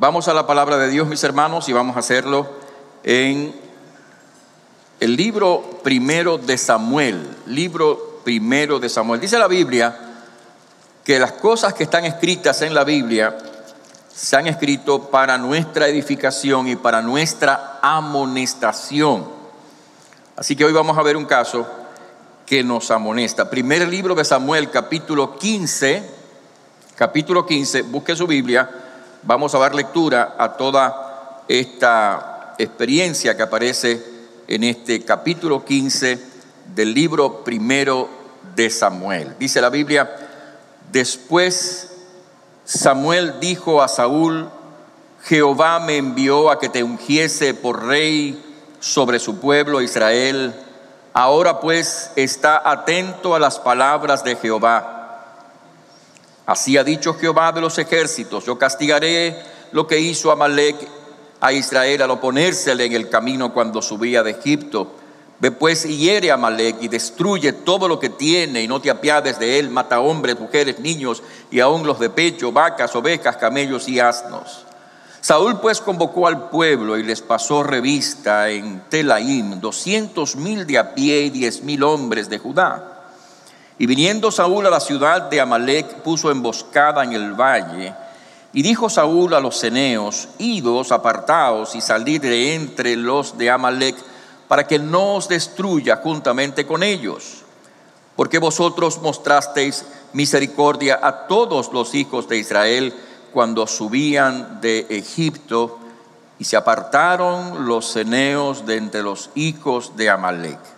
Vamos a la palabra de Dios, mis hermanos, y vamos a hacerlo en el libro primero de Samuel, libro primero de Samuel. Dice la Biblia que las cosas que están escritas en la Biblia se han escrito para nuestra edificación y para nuestra amonestación. Así que hoy vamos a ver un caso que nos amonesta. Primer libro de Samuel, capítulo 15, capítulo 15, busque su Biblia vamos a dar lectura a toda esta experiencia que aparece en este capítulo 15 del libro primero de Samuel. Dice la Biblia, después Samuel dijo a Saúl, Jehová me envió a que te ungiese por rey sobre su pueblo Israel. Ahora pues está atento a las palabras de Jehová Así ha dicho Jehová de los ejércitos, yo castigaré lo que hizo Amalek a Israel al oponérsele en el camino cuando subía de Egipto. Ve pues y hiere a Amalek y destruye todo lo que tiene y no te apiades de él, mata hombres, mujeres, niños y aun los de pecho, vacas, ovejas, camellos y asnos. Saúl pues convocó al pueblo y les pasó revista en Telaim doscientos mil de a pie y diez mil hombres de Judá y viniendo Saúl a la ciudad de Amalek, puso emboscada en el valle. Y dijo Saúl a los ceneos, idos, apartaos y salid de entre los de Amalek, para que no os destruya juntamente con ellos. Porque vosotros mostrasteis misericordia a todos los hijos de Israel cuando subían de Egipto, y se apartaron los ceneos de entre los hijos de Amalek.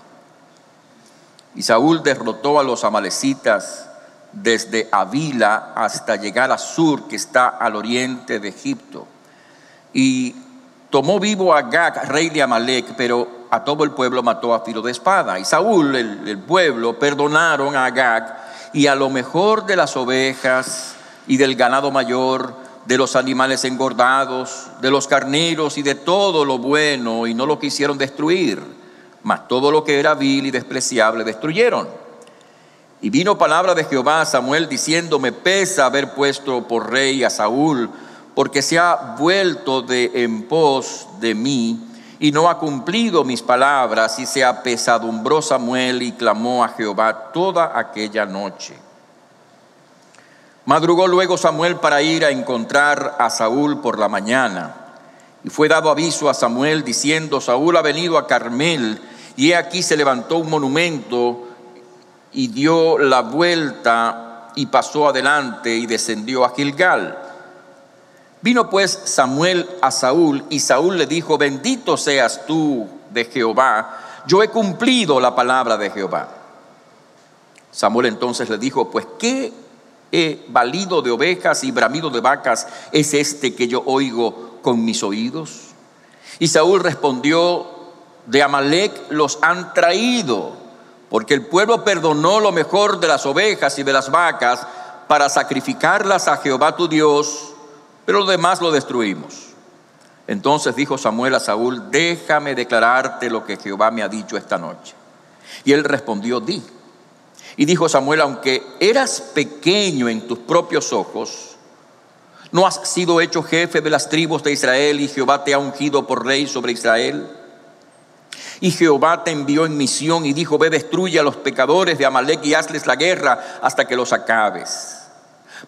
Y Saúl derrotó a los amalecitas desde Avila hasta llegar a Sur, que está al oriente de Egipto. Y tomó vivo a Gag, rey de Amalek, pero a todo el pueblo mató a filo de espada. Y Saúl, el, el pueblo, perdonaron a Agag y a lo mejor de las ovejas y del ganado mayor, de los animales engordados, de los carneros y de todo lo bueno, y no lo quisieron destruir mas todo lo que era vil y despreciable destruyeron. Y vino palabra de Jehová a Samuel diciendo, me pesa haber puesto por rey a Saúl, porque se ha vuelto de en pos de mí y no ha cumplido mis palabras, y se apesadumbró Samuel y clamó a Jehová toda aquella noche. Madrugó luego Samuel para ir a encontrar a Saúl por la mañana. Y fue dado aviso a Samuel diciendo, Saúl ha venido a Carmel y aquí se levantó un monumento y dio la vuelta y pasó adelante y descendió a Gilgal. Vino pues Samuel a Saúl y Saúl le dijo, bendito seas tú de Jehová, yo he cumplido la palabra de Jehová. Samuel entonces le dijo, pues qué he valido de ovejas y bramido de vacas es este que yo oigo con mis oídos. Y Saúl respondió, de Amalek los han traído, porque el pueblo perdonó lo mejor de las ovejas y de las vacas para sacrificarlas a Jehová tu Dios, pero lo demás lo destruimos. Entonces dijo Samuel a Saúl, déjame declararte lo que Jehová me ha dicho esta noche. Y él respondió, di. Y dijo Samuel, aunque eras pequeño en tus propios ojos, no has sido hecho jefe de las tribus de Israel y Jehová te ha ungido por rey sobre Israel. Y Jehová te envió en misión y dijo, ve, destruye a los pecadores de Amalek y hazles la guerra hasta que los acabes.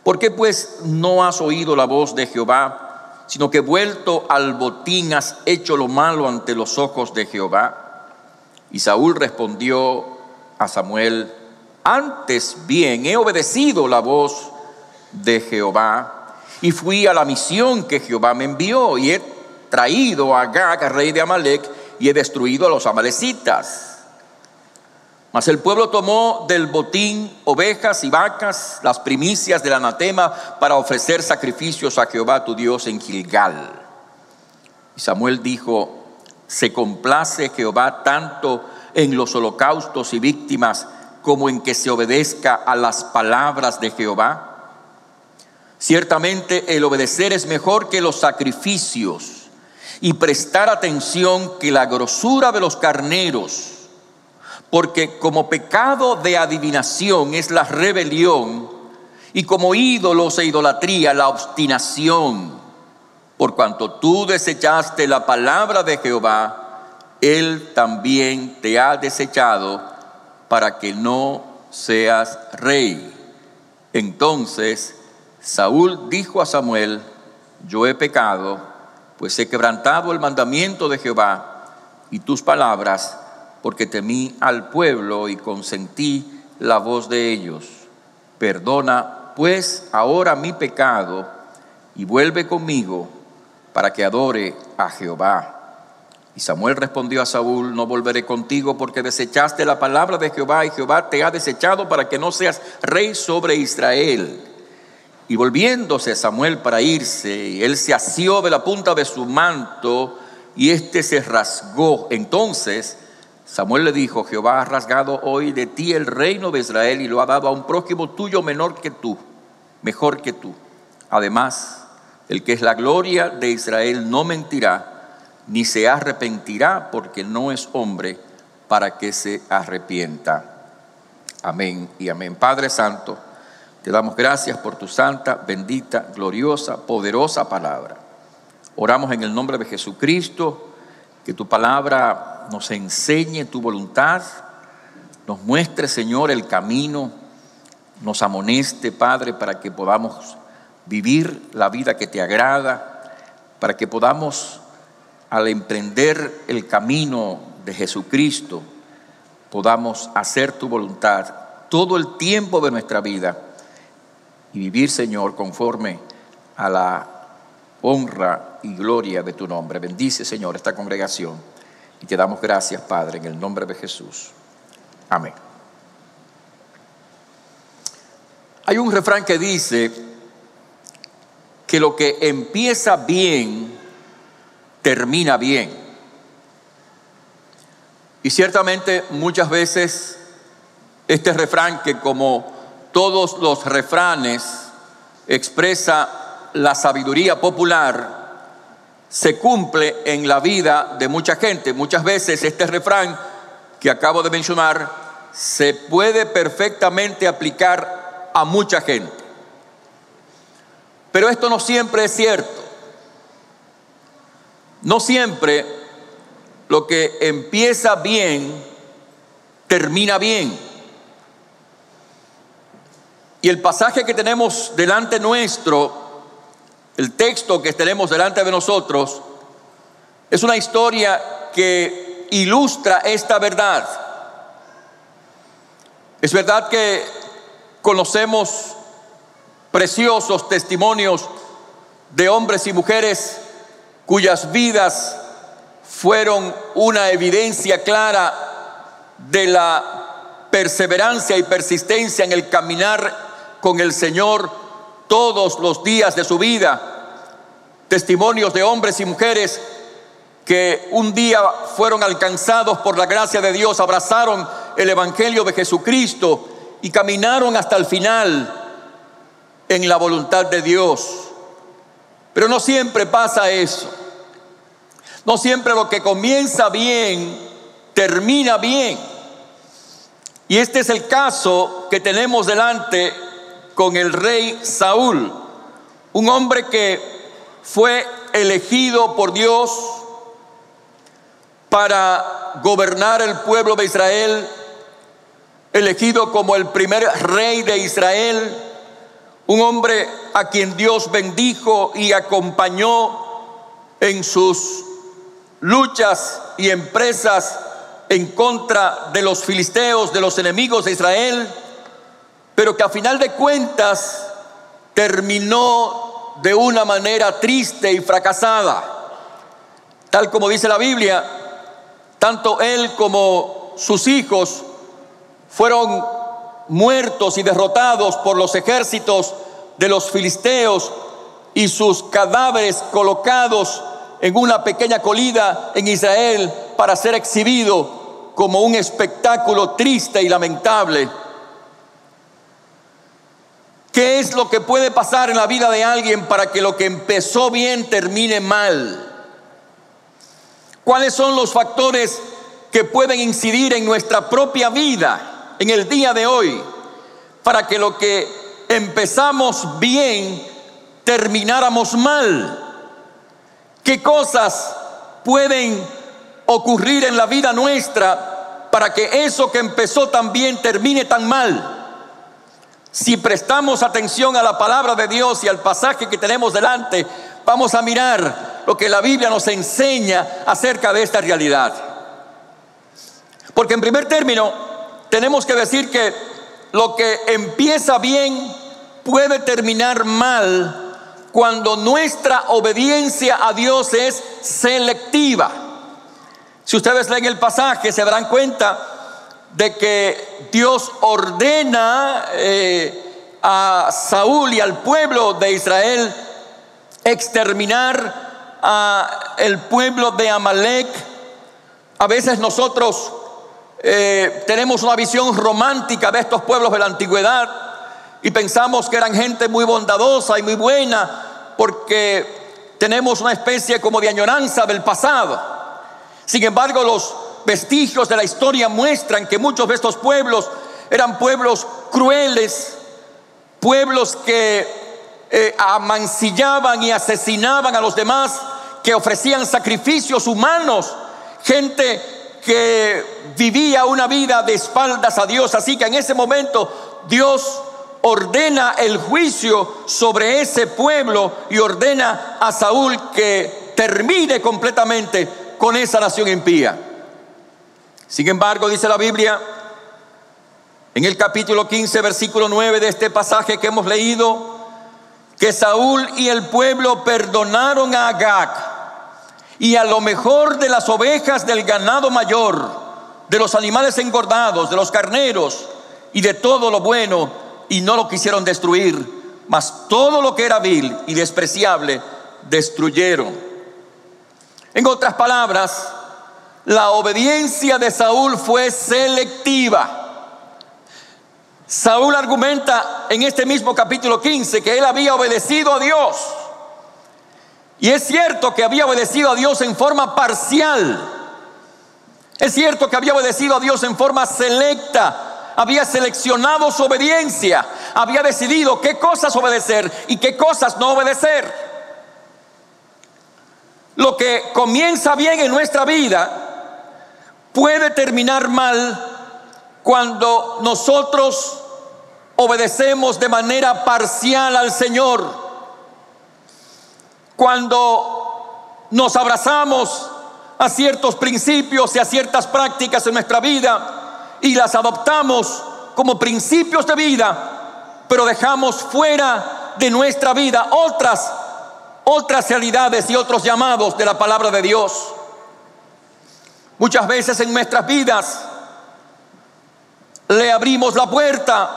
¿Por qué pues no has oído la voz de Jehová, sino que vuelto al botín has hecho lo malo ante los ojos de Jehová? Y Saúl respondió a Samuel, antes bien he obedecido la voz de Jehová y fui a la misión que Jehová me envió y he traído a Gag, rey de Amalek, y he destruido a los amalecitas. Mas el pueblo tomó del botín ovejas y vacas, las primicias del anatema, para ofrecer sacrificios a Jehová tu Dios en Gilgal. Y Samuel dijo, se complace Jehová tanto en los holocaustos y víctimas como en que se obedezca a las palabras de Jehová. Ciertamente el obedecer es mejor que los sacrificios y prestar atención que la grosura de los carneros, porque como pecado de adivinación es la rebelión, y como ídolos e idolatría la obstinación, por cuanto tú desechaste la palabra de Jehová, Él también te ha desechado para que no seas rey. Entonces Saúl dijo a Samuel, yo he pecado, pues he quebrantado el mandamiento de Jehová y tus palabras, porque temí al pueblo y consentí la voz de ellos. Perdona pues ahora mi pecado y vuelve conmigo para que adore a Jehová. Y Samuel respondió a Saúl, no volveré contigo porque desechaste la palabra de Jehová y Jehová te ha desechado para que no seas rey sobre Israel. Y volviéndose Samuel para irse, él se asió de la punta de su manto y éste se rasgó. Entonces Samuel le dijo, Jehová ha rasgado hoy de ti el reino de Israel y lo ha dado a un prójimo tuyo menor que tú, mejor que tú. Además, el que es la gloria de Israel no mentirá, ni se arrepentirá, porque no es hombre para que se arrepienta. Amén y amén. Padre Santo, te damos gracias por tu santa, bendita, gloriosa, poderosa palabra. Oramos en el nombre de Jesucristo, que tu palabra nos enseñe tu voluntad, nos muestre, Señor, el camino, nos amoneste, Padre, para que podamos vivir la vida que te agrada, para que podamos, al emprender el camino de Jesucristo, podamos hacer tu voluntad todo el tiempo de nuestra vida y vivir, Señor, conforme a la honra y gloria de tu nombre. Bendice, Señor, esta congregación y te damos gracias, Padre, en el nombre de Jesús. Amén. Hay un refrán que dice que lo que empieza bien, termina bien. Y ciertamente muchas veces este refrán que como todos los refranes expresa la sabiduría popular, se cumple en la vida de mucha gente. Muchas veces este refrán que acabo de mencionar se puede perfectamente aplicar a mucha gente. Pero esto no siempre es cierto. No siempre lo que empieza bien termina bien. Y el pasaje que tenemos delante nuestro el texto que tenemos delante de nosotros es una historia que ilustra esta verdad. Es verdad que conocemos preciosos testimonios de hombres y mujeres cuyas vidas fueron una evidencia clara de la perseverancia y persistencia en el caminar con el Señor todos los días de su vida. Testimonios de hombres y mujeres que un día fueron alcanzados por la gracia de Dios, abrazaron el Evangelio de Jesucristo y caminaron hasta el final en la voluntad de Dios. Pero no siempre pasa eso. No siempre lo que comienza bien termina bien. Y este es el caso que tenemos delante con el rey Saúl, un hombre que fue elegido por Dios para gobernar el pueblo de Israel, elegido como el primer rey de Israel, un hombre a quien Dios bendijo y acompañó en sus luchas y empresas en contra de los filisteos, de los enemigos de Israel pero que a final de cuentas terminó de una manera triste y fracasada. Tal como dice la Biblia, tanto él como sus hijos fueron muertos y derrotados por los ejércitos de los filisteos y sus cadáveres colocados en una pequeña colina en Israel para ser exhibido como un espectáculo triste y lamentable. ¿Qué es lo que puede pasar en la vida de alguien para que lo que empezó bien termine mal? ¿Cuáles son los factores que pueden incidir en nuestra propia vida en el día de hoy para que lo que empezamos bien termináramos mal? ¿Qué cosas pueden ocurrir en la vida nuestra para que eso que empezó tan bien termine tan mal? Si prestamos atención a la palabra de Dios y al pasaje que tenemos delante, vamos a mirar lo que la Biblia nos enseña acerca de esta realidad. Porque en primer término, tenemos que decir que lo que empieza bien puede terminar mal cuando nuestra obediencia a Dios es selectiva. Si ustedes leen el pasaje, se darán cuenta de que Dios ordena eh, a Saúl y al pueblo de Israel exterminar a el pueblo de Amalek. A veces nosotros eh, tenemos una visión romántica de estos pueblos de la antigüedad y pensamos que eran gente muy bondadosa y muy buena porque tenemos una especie como de añoranza del pasado. Sin embargo, los vestigios de la historia muestran que muchos de estos pueblos eran pueblos crueles, pueblos que eh, amancillaban y asesinaban a los demás, que ofrecían sacrificios humanos, gente que vivía una vida de espaldas a Dios. Así que en ese momento Dios ordena el juicio sobre ese pueblo y ordena a Saúl que termine completamente con esa nación impía. Sin embargo, dice la Biblia, en el capítulo 15, versículo 9 de este pasaje que hemos leído, que Saúl y el pueblo perdonaron a Agag y a lo mejor de las ovejas del ganado mayor, de los animales engordados, de los carneros y de todo lo bueno y no lo quisieron destruir, mas todo lo que era vil y despreciable destruyeron. En otras palabras, la obediencia de Saúl fue selectiva. Saúl argumenta en este mismo capítulo 15 que él había obedecido a Dios. Y es cierto que había obedecido a Dios en forma parcial. Es cierto que había obedecido a Dios en forma selecta había seleccionado su obediencia, había decidido qué cosas obedecer y qué cosas no obedecer. Lo que comienza bien en nuestra vida puede terminar mal cuando nosotros obedecemos de manera parcial al Señor. Cuando nos abrazamos a ciertos principios y a ciertas prácticas en nuestra vida y las adoptamos como principios de vida, pero dejamos fuera de nuestra vida otras otras realidades y otros llamados de la palabra de Dios. Muchas veces en nuestras vidas le abrimos la puerta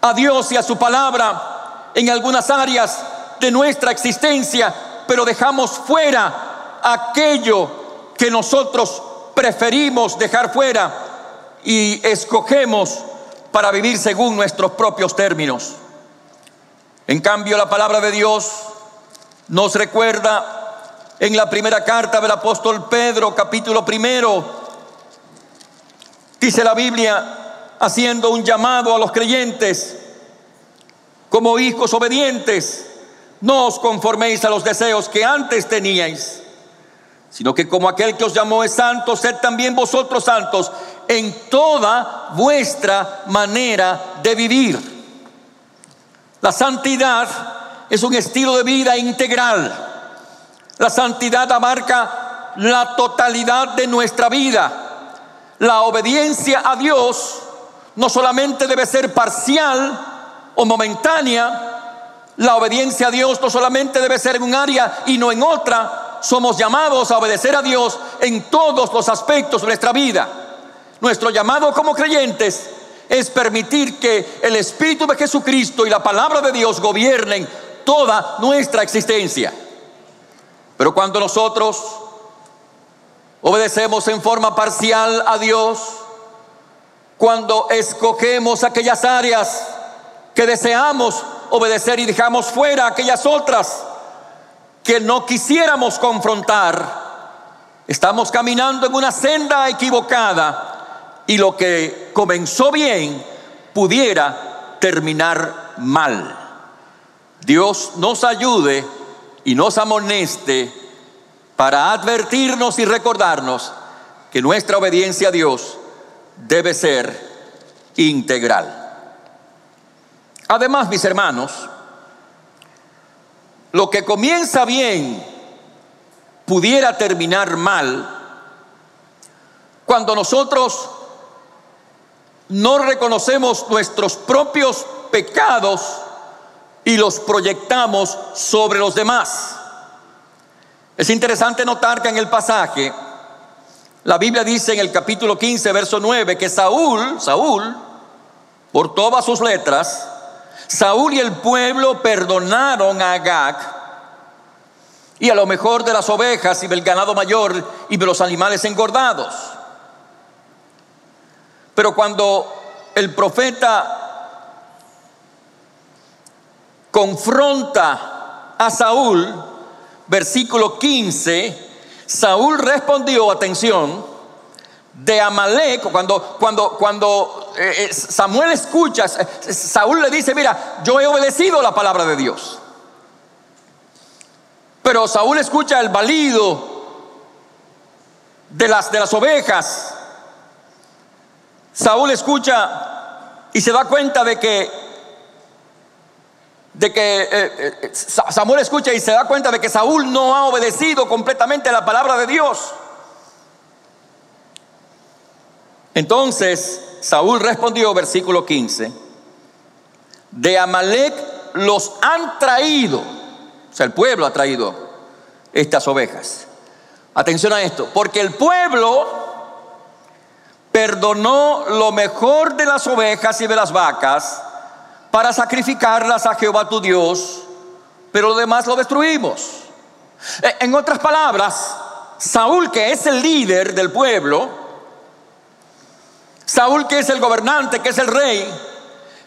a Dios y a su palabra en algunas áreas de nuestra existencia, pero dejamos fuera aquello que nosotros preferimos dejar fuera y escogemos para vivir según nuestros propios términos. En cambio, la palabra de Dios nos recuerda en la primera carta del apóstol Pedro, capítulo primero, dice la Biblia, haciendo un llamado a los creyentes como hijos obedientes, no os conforméis a los deseos que antes teníais, sino que como aquel que os llamó es santo, sed también vosotros santos en toda vuestra manera de vivir. La santidad es un estilo de vida integral. La santidad abarca la totalidad de nuestra vida. La obediencia a Dios no solamente debe ser parcial o momentánea, la obediencia a Dios no solamente debe ser en un área y no en otra. Somos llamados a obedecer a Dios en todos los aspectos de nuestra vida. Nuestro llamado como creyentes es permitir que el Espíritu de Jesucristo y la palabra de Dios gobiernen toda nuestra existencia. Pero cuando nosotros obedecemos en forma parcial a Dios, cuando escogemos aquellas áreas que deseamos obedecer y dejamos fuera aquellas otras que no quisiéramos confrontar, estamos caminando en una senda equivocada y lo que comenzó bien pudiera terminar mal. Dios nos ayude y nos amoneste para advertirnos y recordarnos que nuestra obediencia a Dios debe ser integral. Además, mis hermanos, lo que comienza bien pudiera terminar mal cuando nosotros no reconocemos nuestros propios pecados y los proyectamos sobre los demás. Es interesante notar que en el pasaje, la Biblia dice en el capítulo 15, verso 9, que Saúl, Saúl, por todas sus letras, Saúl y el pueblo perdonaron a Agag y a lo mejor de las ovejas y del ganado mayor y de los animales engordados. Pero cuando el profeta confronta a Saúl, versículo 15, Saúl respondió, atención, de Amalek, cuando, cuando, cuando eh, eh, Samuel escucha, Saúl le dice, mira, yo he obedecido la palabra de Dios. Pero Saúl escucha el balido de las, de las ovejas. Saúl escucha y se da cuenta de que, de que eh, Samuel escucha y se da cuenta de que Saúl no ha obedecido completamente la palabra de Dios. Entonces Saúl respondió, versículo 15, de Amalek los han traído, o sea, el pueblo ha traído estas ovejas. Atención a esto, porque el pueblo perdonó lo mejor de las ovejas y de las vacas para sacrificarlas a Jehová tu Dios, pero lo demás lo destruimos. E, en otras palabras, Saúl, que es el líder del pueblo, Saúl, que es el gobernante, que es el rey,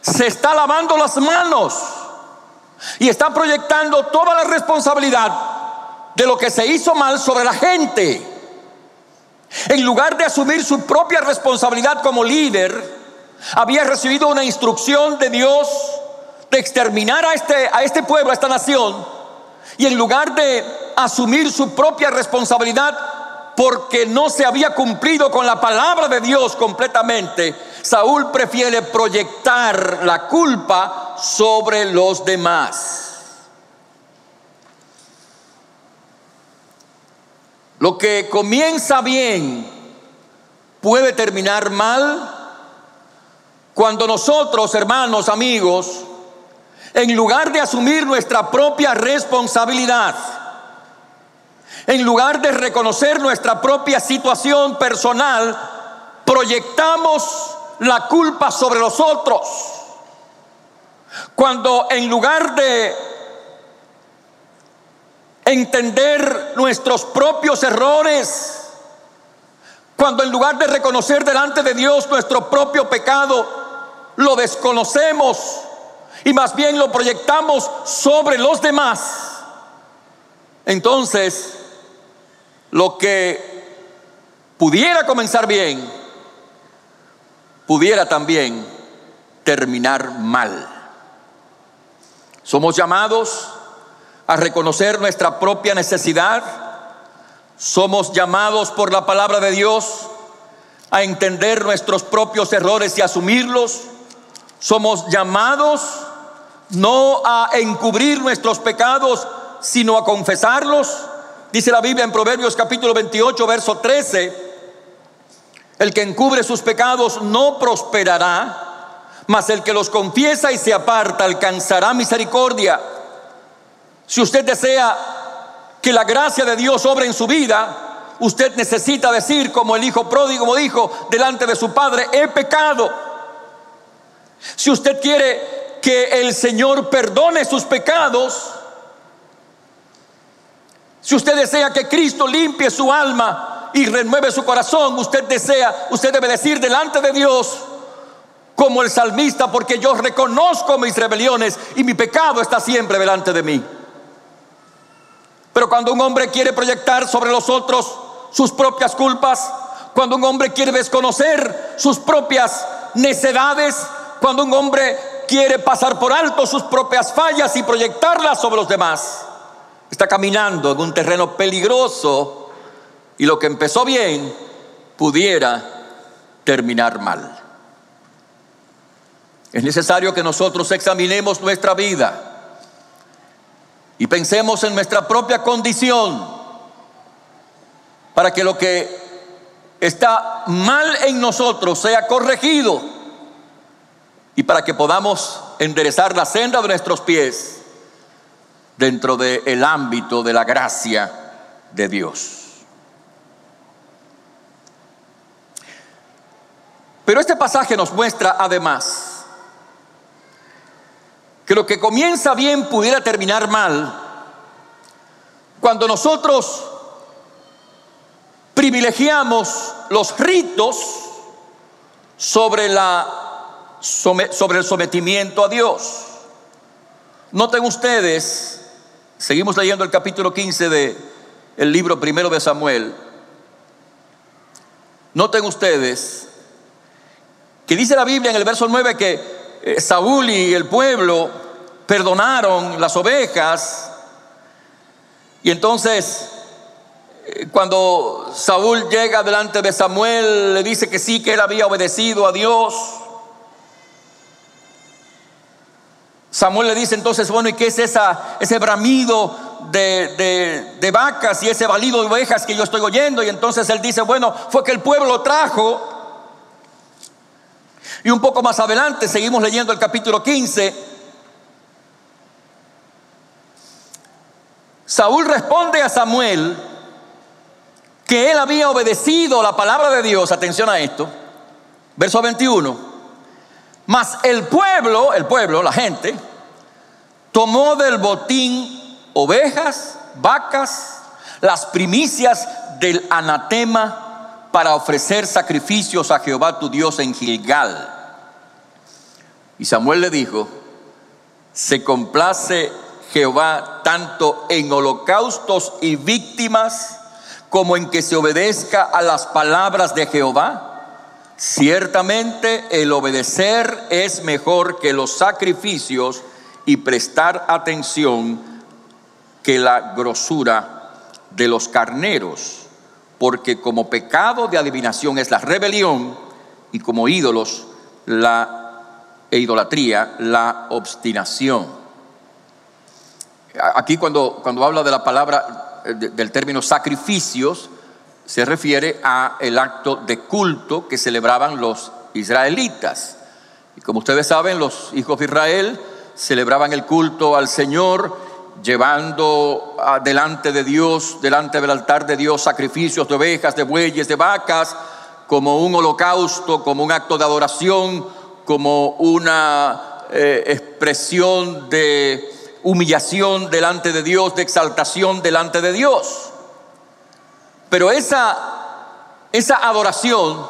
se está lavando las manos y está proyectando toda la responsabilidad de lo que se hizo mal sobre la gente. En lugar de asumir su propia responsabilidad como líder, había recibido una instrucción de Dios de exterminar a este, a este pueblo, a esta nación, y en lugar de asumir su propia responsabilidad, porque no se había cumplido con la palabra de Dios completamente, Saúl prefiere proyectar la culpa sobre los demás. Lo que comienza bien puede terminar mal cuando nosotros, hermanos, amigos, en lugar de asumir nuestra propia responsabilidad, en lugar de reconocer nuestra propia situación personal, proyectamos la culpa sobre los otros. Cuando en lugar de entender nuestros propios errores, cuando en lugar de reconocer delante de Dios nuestro propio pecado, lo desconocemos y más bien lo proyectamos sobre los demás, entonces lo que pudiera comenzar bien, pudiera también terminar mal. Somos llamados a reconocer nuestra propia necesidad. Somos llamados por la palabra de Dios a entender nuestros propios errores y asumirlos. Somos llamados no a encubrir nuestros pecados, sino a confesarlos Dice la Biblia en Proverbios capítulo 28, verso 13, el que encubre sus pecados no prosperará, mas el que los confiesa y se aparta alcanzará misericordia. Si usted desea que la gracia de Dios obre en su vida, usted necesita decir como el hijo pródigo dijo delante de su padre, he pecado. Si usted quiere que el Señor perdone sus pecados, si usted desea que Cristo limpie su alma y renueve su corazón, usted desea, usted debe decir delante de Dios, como el salmista, porque yo reconozco mis rebeliones y mi pecado está siempre delante de mí. Pero cuando un hombre quiere proyectar sobre los otros sus propias culpas, cuando un hombre quiere desconocer sus propias necedades, cuando un hombre quiere pasar por alto sus propias fallas y proyectarlas sobre los demás, está caminando en un terreno peligroso y lo que empezó bien pudiera terminar mal. Es necesario que nosotros examinemos nuestra vida y pensemos en nuestra propia condición para que lo que está mal en nosotros sea corregido y para que podamos enderezar la senda de nuestros pies dentro del ámbito de la gracia de Dios. Pero este pasaje nos muestra además que lo que comienza bien pudiera terminar mal cuando nosotros privilegiamos los ritos sobre, la, sobre el sometimiento a Dios. Noten ustedes, seguimos leyendo el capítulo 15 del el libro primero de Samuel. Noten ustedes que dice la Biblia en el verso 9 que eh, Saúl y el pueblo perdonaron las ovejas y entonces eh, cuando Saúl llega delante de Samuel, le dice que sí, que él había obedecido a Dios. Samuel le dice entonces, bueno, ¿y qué es esa, ese bramido de, de, vacas y ese balido de ovejas que yo estoy oyendo? Y entonces él dice, bueno, fue que el pueblo lo trajo. Y un poco más adelante, seguimos leyendo el capítulo 15. Saúl responde a Samuel que él había obedecido la palabra de Dios, atención a esto, verso 21, mas el pueblo, el pueblo, la gente, tomó del botín ovejas, vacas, las primicias del anatema para ofrecer sacrificios a Jehová tu Dios en Gilgal. Y Samuel le dijo, se complace Jehová tanto en holocaustos y víctimas, como en que se obedezca a las palabras de Jehová? Ciertamente el obedecer es mejor que los sacrificios y prestar atención que la grosura de los carneros, porque como pecado de adivinación es la rebelión y como ídolos la e idolatría la obstinación. Aquí cuando, cuando habla de la palabra del término sacrificios se refiere a el acto de culto que celebraban los israelitas. Y como ustedes saben, los hijos de Israel celebraban el culto al Señor llevando delante de Dios, delante del altar de Dios, sacrificios de ovejas, de bueyes, de vacas, como un holocausto, como un acto de adoración, como una eh, expresión de humillación delante de Dios, de exaltación delante de Dios. Pero esa, esa adoración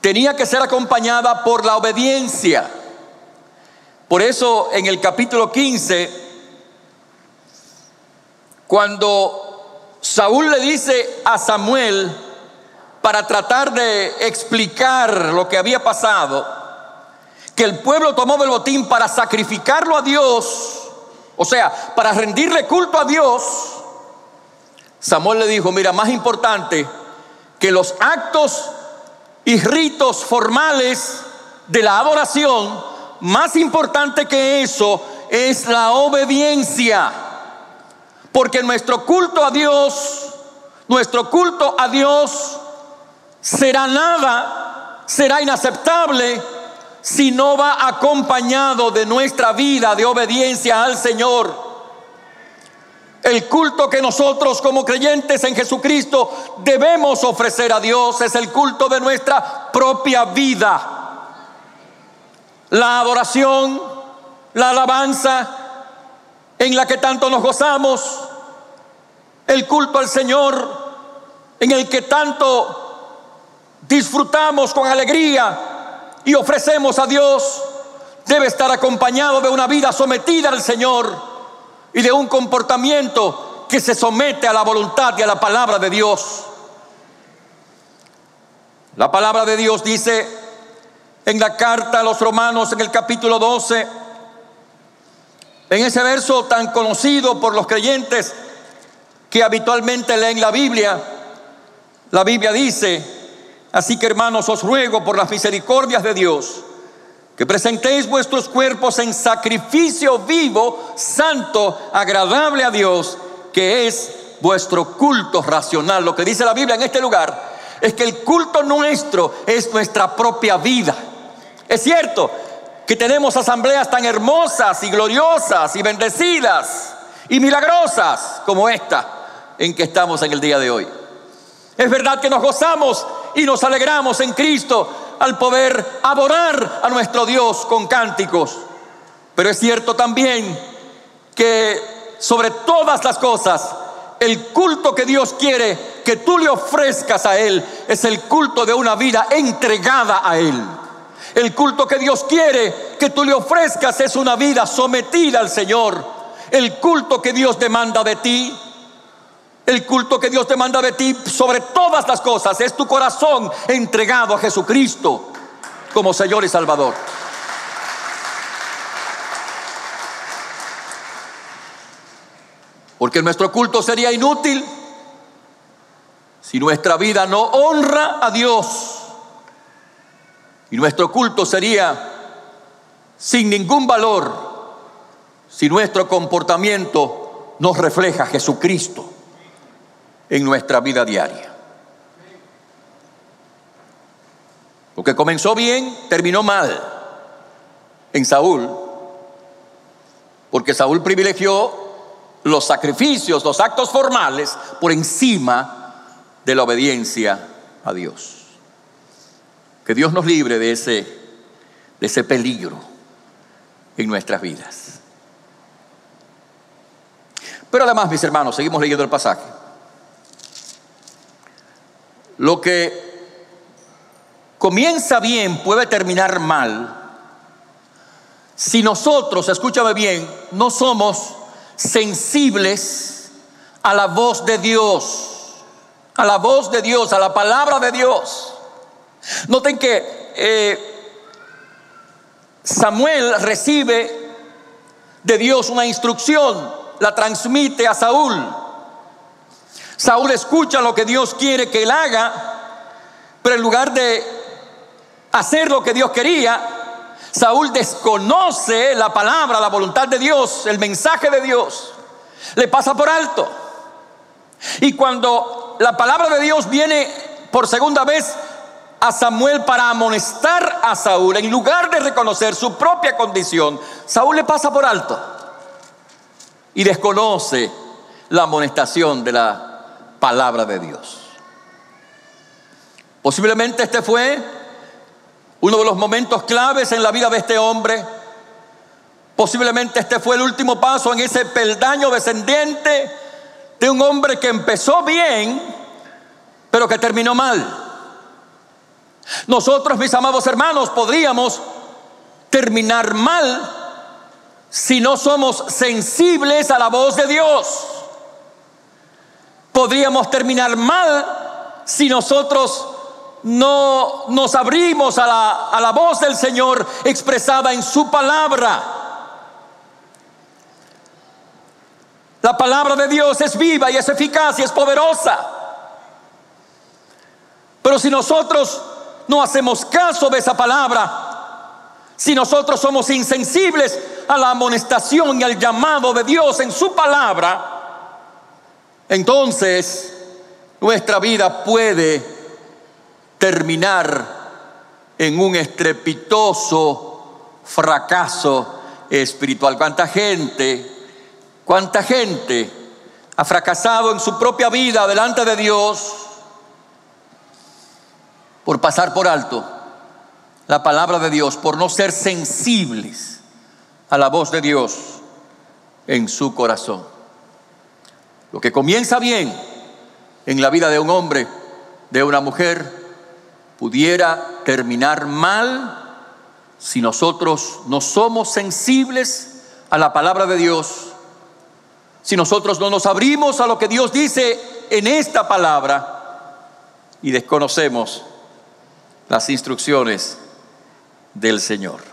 tenía que ser acompañada por la obediencia. Por eso en el capítulo 15, cuando Saúl le dice a Samuel, para tratar de explicar lo que había pasado, que el pueblo tomó el botín para sacrificarlo a Dios, o sea, para rendirle culto a Dios, Samuel le dijo, mira, más importante que los actos y ritos formales de la adoración, más importante que eso es la obediencia. Porque nuestro culto a Dios, nuestro culto a Dios será nada, será inaceptable si no va acompañado de nuestra vida de obediencia al Señor. El culto que nosotros como creyentes en Jesucristo debemos ofrecer a Dios es el culto de nuestra propia vida. La adoración, la alabanza en la que tanto nos gozamos, el culto al Señor en el que tanto disfrutamos con alegría, y ofrecemos a Dios debe estar acompañado de una vida sometida al Señor y de un comportamiento que se somete a la voluntad y a la palabra de Dios. La palabra de Dios dice en la carta a los romanos en el capítulo 12, en ese verso tan conocido por los creyentes, que habitualmente leen la Biblia, la Biblia dice, así que hermanos os ruego por las misericordias de Dios, que presentéis vuestros cuerpos en sacrificio vivo, santo, agradable a Dios, que es vuestro culto racional. Lo que dice la Biblia en este lugar es que el culto nuestro es nuestra propia vida. Es cierto que tenemos asambleas tan hermosas y gloriosas y bendecidas y milagrosas como esta en que estamos en el día de hoy. Es verdad que nos gozamos y nos alegramos en Cristo al poder adorar a nuestro Dios con cánticos. Pero es cierto también que sobre todas las cosas, el culto que Dios quiere que tú le ofrezcas a Él es el culto de una vida entregada a Él. El culto que Dios quiere que tú le ofrezcas es una vida sometida al Señor. El culto que Dios demanda de ti el culto que Dios demanda de ti sobre todas las cosas es tu corazón entregado a Jesucristo como Señor y Salvador. Porque nuestro culto sería inútil si nuestra vida no honra a Dios. Y nuestro culto sería sin ningún valor si nuestro comportamiento nos refleja a Jesucristo en nuestra vida diaria. Lo que comenzó bien, terminó mal en Saúl, porque Saúl privilegió los sacrificios, los actos formales, por encima de la obediencia a Dios. Que Dios nos libre de ese, de ese peligro en nuestras vidas. Pero además, mis hermanos, seguimos leyendo el pasaje. Lo que comienza bien puede terminar mal si nosotros, escúchame bien, no somos sensibles a la voz de Dios, a la voz de Dios, a la palabra de Dios. Noten que eh, Samuel recibe de Dios una instrucción, la transmite a Saúl. Saúl escucha lo que Dios quiere que él haga, pero en lugar de hacer lo que Dios quería, Saúl desconoce la palabra, la voluntad de Dios, el mensaje de Dios. Le pasa por alto. Y cuando la palabra de Dios viene por segunda vez a Samuel para amonestar a Saúl, en lugar de reconocer su propia condición, Saúl le pasa por alto y desconoce la amonestación de la palabra de Dios. Posiblemente este fue uno de los momentos claves en la vida de este hombre. Posiblemente este fue el último paso en ese peldaño descendiente de un hombre que empezó bien, pero que terminó mal. Nosotros, mis amados hermanos, podríamos terminar mal si no somos sensibles a la voz de Dios podríamos terminar mal si nosotros no nos abrimos a la, a la voz del Señor expresada en su palabra. La palabra de Dios es viva y es eficaz y es poderosa. Pero si nosotros no hacemos caso de esa palabra, si nosotros somos insensibles a la amonestación y al llamado de Dios en su palabra, entonces nuestra vida puede terminar en un estrepitoso fracaso espiritual. ¿Cuánta gente, cuánta gente ha fracasado en su propia vida delante de Dios por pasar por alto la palabra de Dios, por no ser sensibles a la voz de Dios en su corazón? Lo que comienza bien en la vida de un hombre, de una mujer, pudiera terminar mal si nosotros no somos sensibles a la palabra de Dios, si nosotros no nos abrimos a lo que Dios dice en esta palabra y desconocemos las instrucciones del Señor.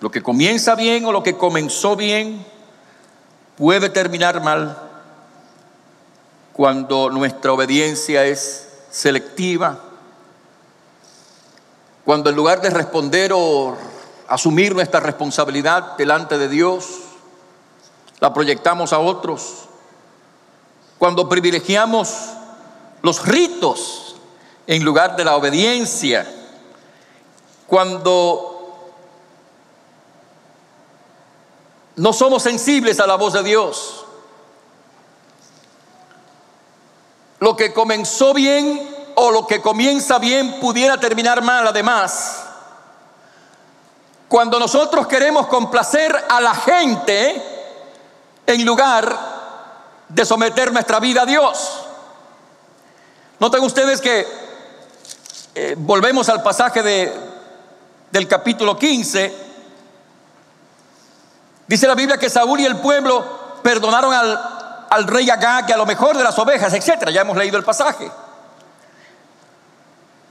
Lo que comienza bien o lo que comenzó bien puede terminar mal cuando nuestra obediencia es selectiva, cuando en lugar de responder o asumir nuestra responsabilidad delante de Dios, la proyectamos a otros, cuando privilegiamos los ritos en lugar de la obediencia, cuando no somos sensibles a la voz de Dios. Lo que comenzó bien o lo que comienza bien pudiera terminar mal además. Cuando nosotros queremos complacer a la gente en lugar de someter nuestra vida a Dios. Noten ustedes que eh, volvemos al pasaje de, del capítulo 15. Dice la Biblia que Saúl y el pueblo perdonaron al, al rey Agag y a lo mejor de las ovejas, etc. Ya hemos leído el pasaje.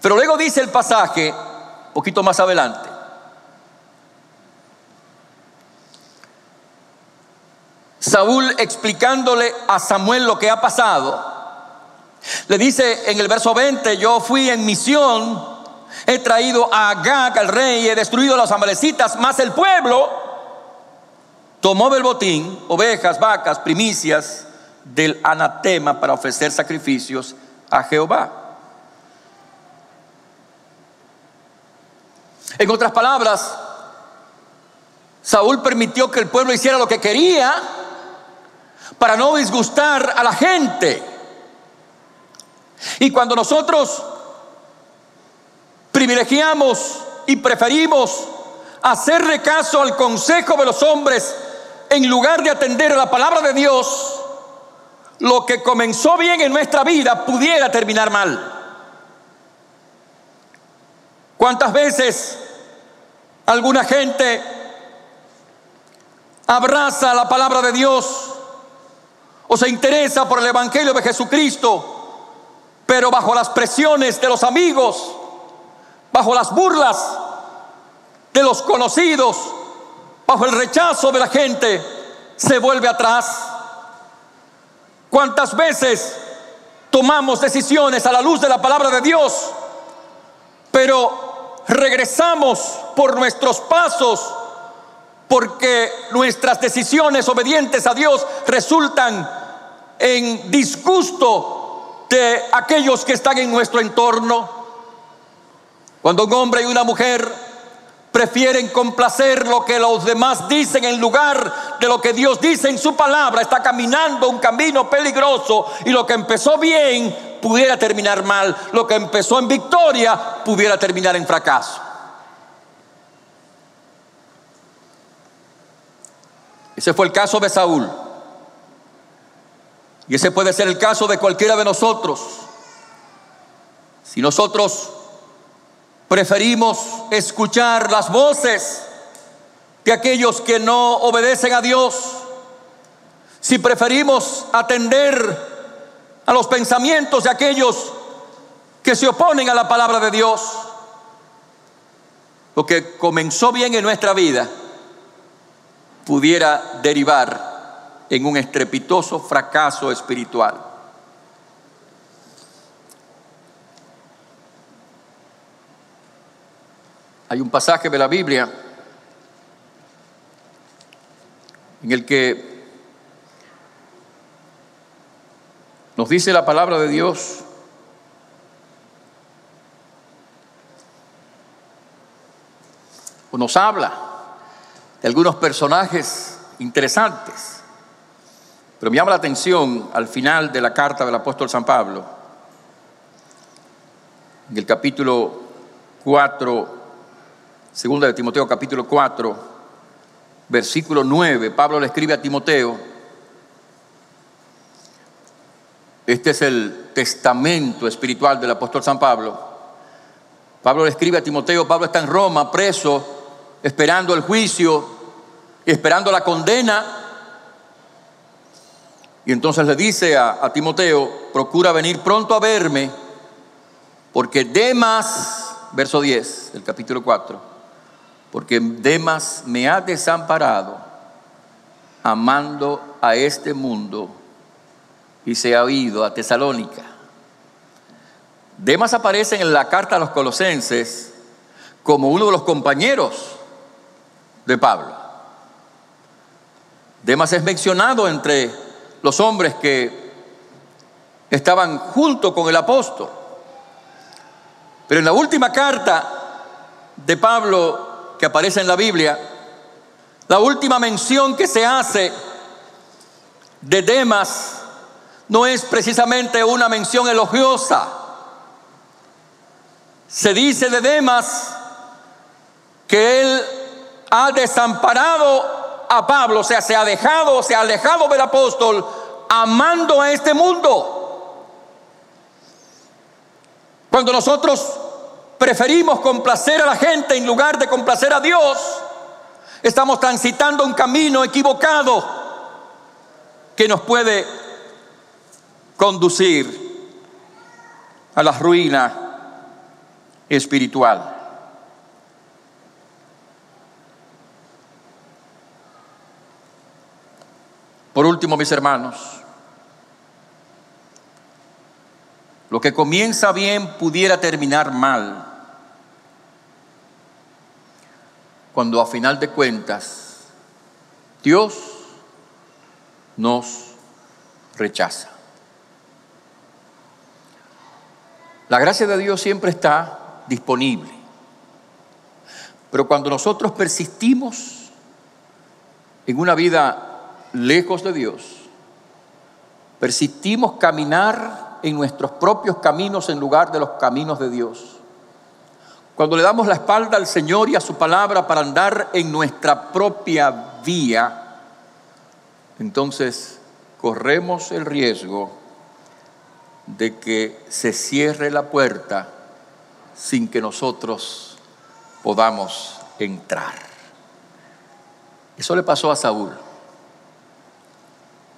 Pero luego dice el pasaje, poquito más adelante, Saúl explicándole a Samuel lo que ha pasado, le dice en el verso 20, yo fui en misión, he traído a Agag, al rey, he destruido a los amalecitas, más el pueblo tomó del botín ovejas, vacas, primicias del anatema para ofrecer sacrificios a Jehová. En otras palabras, Saúl permitió que el pueblo hiciera lo que quería para no disgustar a la gente. Y cuando nosotros privilegiamos y preferimos hacerle caso al consejo de los hombres en lugar de atender a la palabra de Dios, lo que comenzó bien en nuestra vida pudiera terminar mal. ¿Cuántas veces alguna gente abraza la palabra de Dios o se interesa por el Evangelio de Jesucristo? pero bajo las presiones de los amigos, bajo las burlas de los conocidos, bajo el rechazo de la gente, se vuelve atrás. ¿Cuántas veces tomamos decisiones a la luz de la palabra de Dios, pero regresamos por nuestros pasos porque nuestras decisiones obedientes a Dios resultan en disgusto de aquellos que están en nuestro entorno. Cuando un hombre y una mujer prefieren complacer lo que los demás dicen en lugar de lo que Dios dice en su palabra, está caminando un camino peligroso y lo que empezó bien pudiera terminar mal, lo que empezó en victoria pudiera terminar en fracaso. Ese fue el caso de Saúl. Y ese puede ser el caso de cualquiera de nosotros. Si nosotros preferimos escuchar las voces de aquellos que no obedecen a Dios, si preferimos atender a los pensamientos de aquellos que se oponen a la palabra de Dios, lo que comenzó bien en nuestra vida pudiera derivar en un estrepitoso fracaso espiritual. Hay un pasaje de la Biblia en el que nos dice la palabra de Dios o nos habla de algunos personajes interesantes. Pero me llama la atención al final de la carta del apóstol San Pablo, en el capítulo 4, segunda de Timoteo capítulo 4, versículo 9, Pablo le escribe a Timoteo, este es el testamento espiritual del apóstol San Pablo. Pablo le escribe a Timoteo, Pablo está en Roma, preso, esperando el juicio, esperando la condena y entonces le dice a, Timoteo, procura venir pronto a verme, porque Demas, verso 10 del capítulo 4, porque Demas me ha desamparado, amando a este mundo y se ha ido a Tesalónica. Demas aparece en la carta a los colosenses como uno de los compañeros de Pablo. Demas es mencionado entre los hombres que estaban junto con el apóstol. Pero en la última carta de Pablo que aparece en la Biblia, la última mención que se hace de Demas no es precisamente una mención elogiosa. Se dice de Demas que él ha desamparado a Pablo, o sea, se ha dejado, se ha alejado del apóstol, amando a este mundo. Cuando nosotros preferimos complacer a la gente en lugar de complacer a Dios, estamos transitando un camino equivocado que nos puede conducir a la ruina espiritual. Por último, mis hermanos, lo que comienza bien pudiera terminar mal cuando a final de cuentas Dios nos rechaza. La gracia de Dios siempre está disponible. Pero cuando nosotros persistimos en una vida lejos de Dios, persistimos caminar en nuestros propios caminos en lugar de los caminos de Dios. Cuando le damos la espalda al Señor y a su palabra para andar en nuestra propia vía, entonces corremos el riesgo de que se cierre la puerta sin que nosotros podamos entrar. Eso le pasó a Saúl.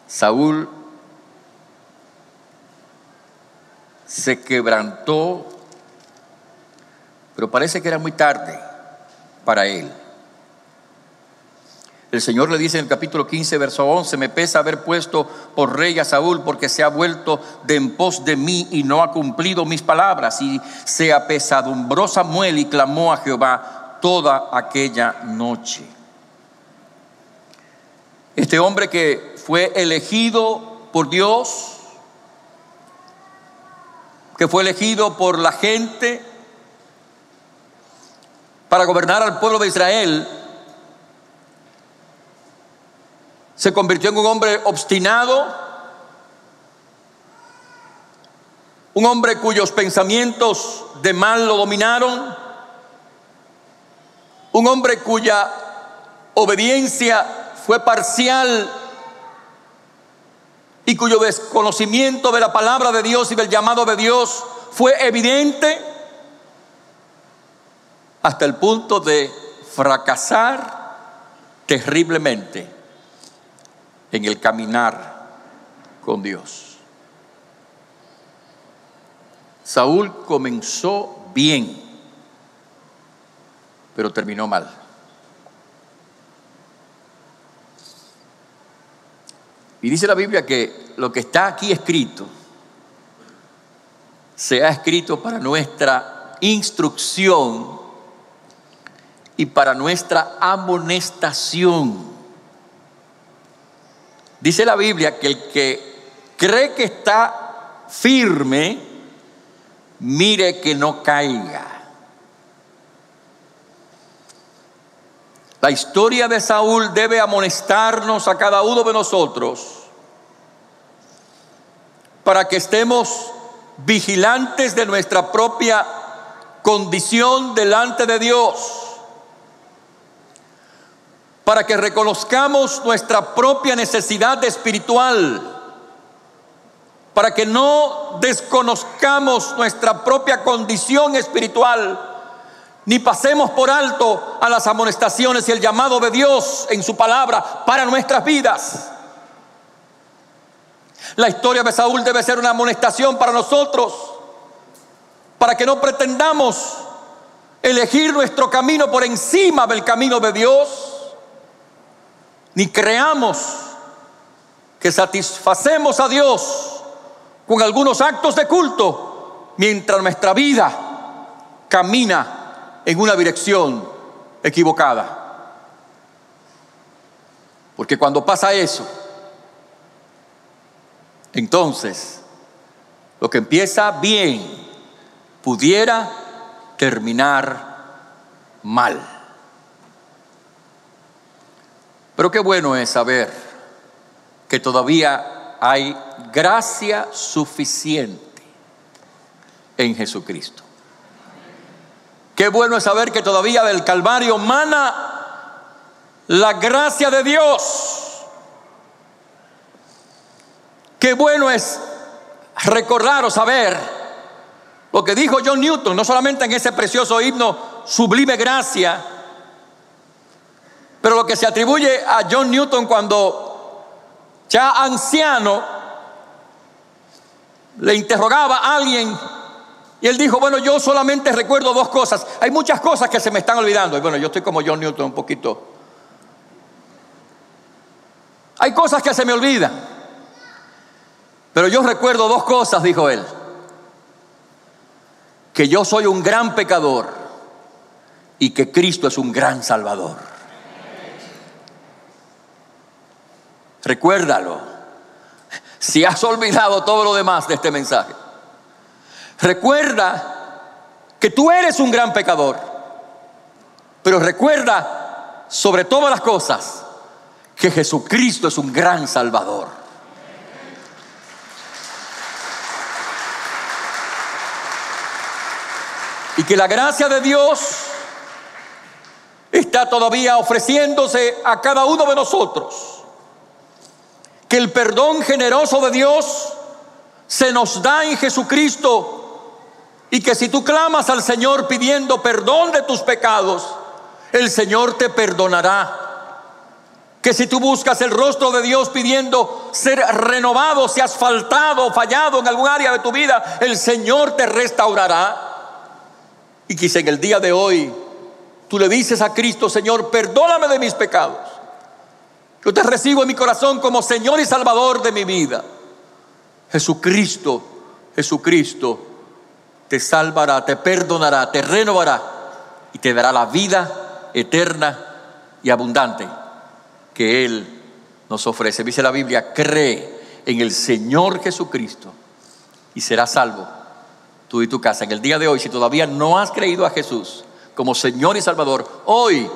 Saúl se quebrantó, pero parece que era muy tarde para él. El Señor le dice en el capítulo 15, verso 11, me pesa haber puesto por rey a Saúl porque se ha vuelto de en pos de mí y no ha cumplido mis palabras. Y se apesadumbró Samuel y clamó a Jehová toda aquella noche. Este hombre que fue elegido por Dios, que fue elegido por la gente para gobernar al pueblo de Israel, se convirtió en un hombre obstinado, un hombre cuyos pensamientos de mal lo dominaron, un hombre cuya obediencia fue parcial y cuyo desconocimiento de la palabra de Dios y del llamado de Dios fue evidente hasta el punto de fracasar terriblemente en el caminar con Dios. Saúl comenzó bien, pero terminó mal. Y dice la Biblia que lo que está aquí escrito se ha escrito para nuestra instrucción y para nuestra amonestación Dice la Biblia que el que cree que está firme, mire que no caiga. La historia de Saúl debe amonestarnos a cada uno de nosotros para que estemos vigilantes de nuestra propia condición delante de Dios para que reconozcamos nuestra propia necesidad espiritual, para que no desconozcamos nuestra propia condición espiritual, ni pasemos por alto a las amonestaciones y el llamado de Dios en su palabra para nuestras vidas. La historia de Saúl debe ser una amonestación para nosotros, para que no pretendamos elegir nuestro camino por encima del camino de Dios ni creamos que satisfacemos a Dios con algunos actos de culto mientras nuestra vida camina en una dirección equivocada. Porque cuando pasa eso, entonces lo que empieza bien pudiera terminar mal. Pero qué bueno es saber que todavía hay gracia suficiente en Jesucristo. Qué bueno es saber que todavía del Calvario mana la gracia de Dios. Qué bueno es recordar o saber lo que dijo John Newton, no solamente en ese precioso himno Sublime Gracia, pero lo que se atribuye a John Newton cuando ya anciano le interrogaba a alguien y él dijo, bueno, yo solamente recuerdo dos cosas. Hay muchas cosas que se me están olvidando. Y bueno, yo estoy como John Newton un poquito. Hay cosas que se me olvidan. Pero yo recuerdo dos cosas, dijo él. Que yo soy un gran pecador y que Cristo es un gran salvador. Recuérdalo. Si has olvidado todo lo demás de este mensaje, recuerda que tú eres un gran pecador. Pero recuerda sobre todas las cosas que Jesucristo es un gran salvador. Y que la gracia de Dios está todavía ofreciéndose a cada uno de nosotros. Que el perdón generoso de Dios se nos da en Jesucristo. Y que si tú clamas al Señor pidiendo perdón de tus pecados, el Señor te perdonará. Que si tú buscas el rostro de Dios pidiendo ser renovado, si has faltado, fallado en algún área de tu vida, el Señor te restaurará. Y quizá en el día de hoy tú le dices a Cristo, Señor, perdóname de mis pecados. Yo te recibo en mi corazón como Señor y Salvador de mi vida. Jesucristo, Jesucristo te salvará, te perdonará, te renovará y te dará la vida eterna y abundante que Él nos ofrece. Dice la Biblia, cree en el Señor Jesucristo y serás salvo tú y tu casa. En el día de hoy, si todavía no has creído a Jesús como Señor y Salvador, hoy,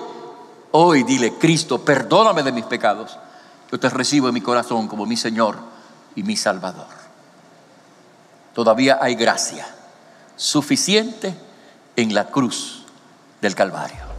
hoy dile, Cristo, perdóname de mis pecados. Yo te recibo en mi corazón como mi Señor y mi Salvador. Todavía hay gracia suficiente en la cruz del Calvario.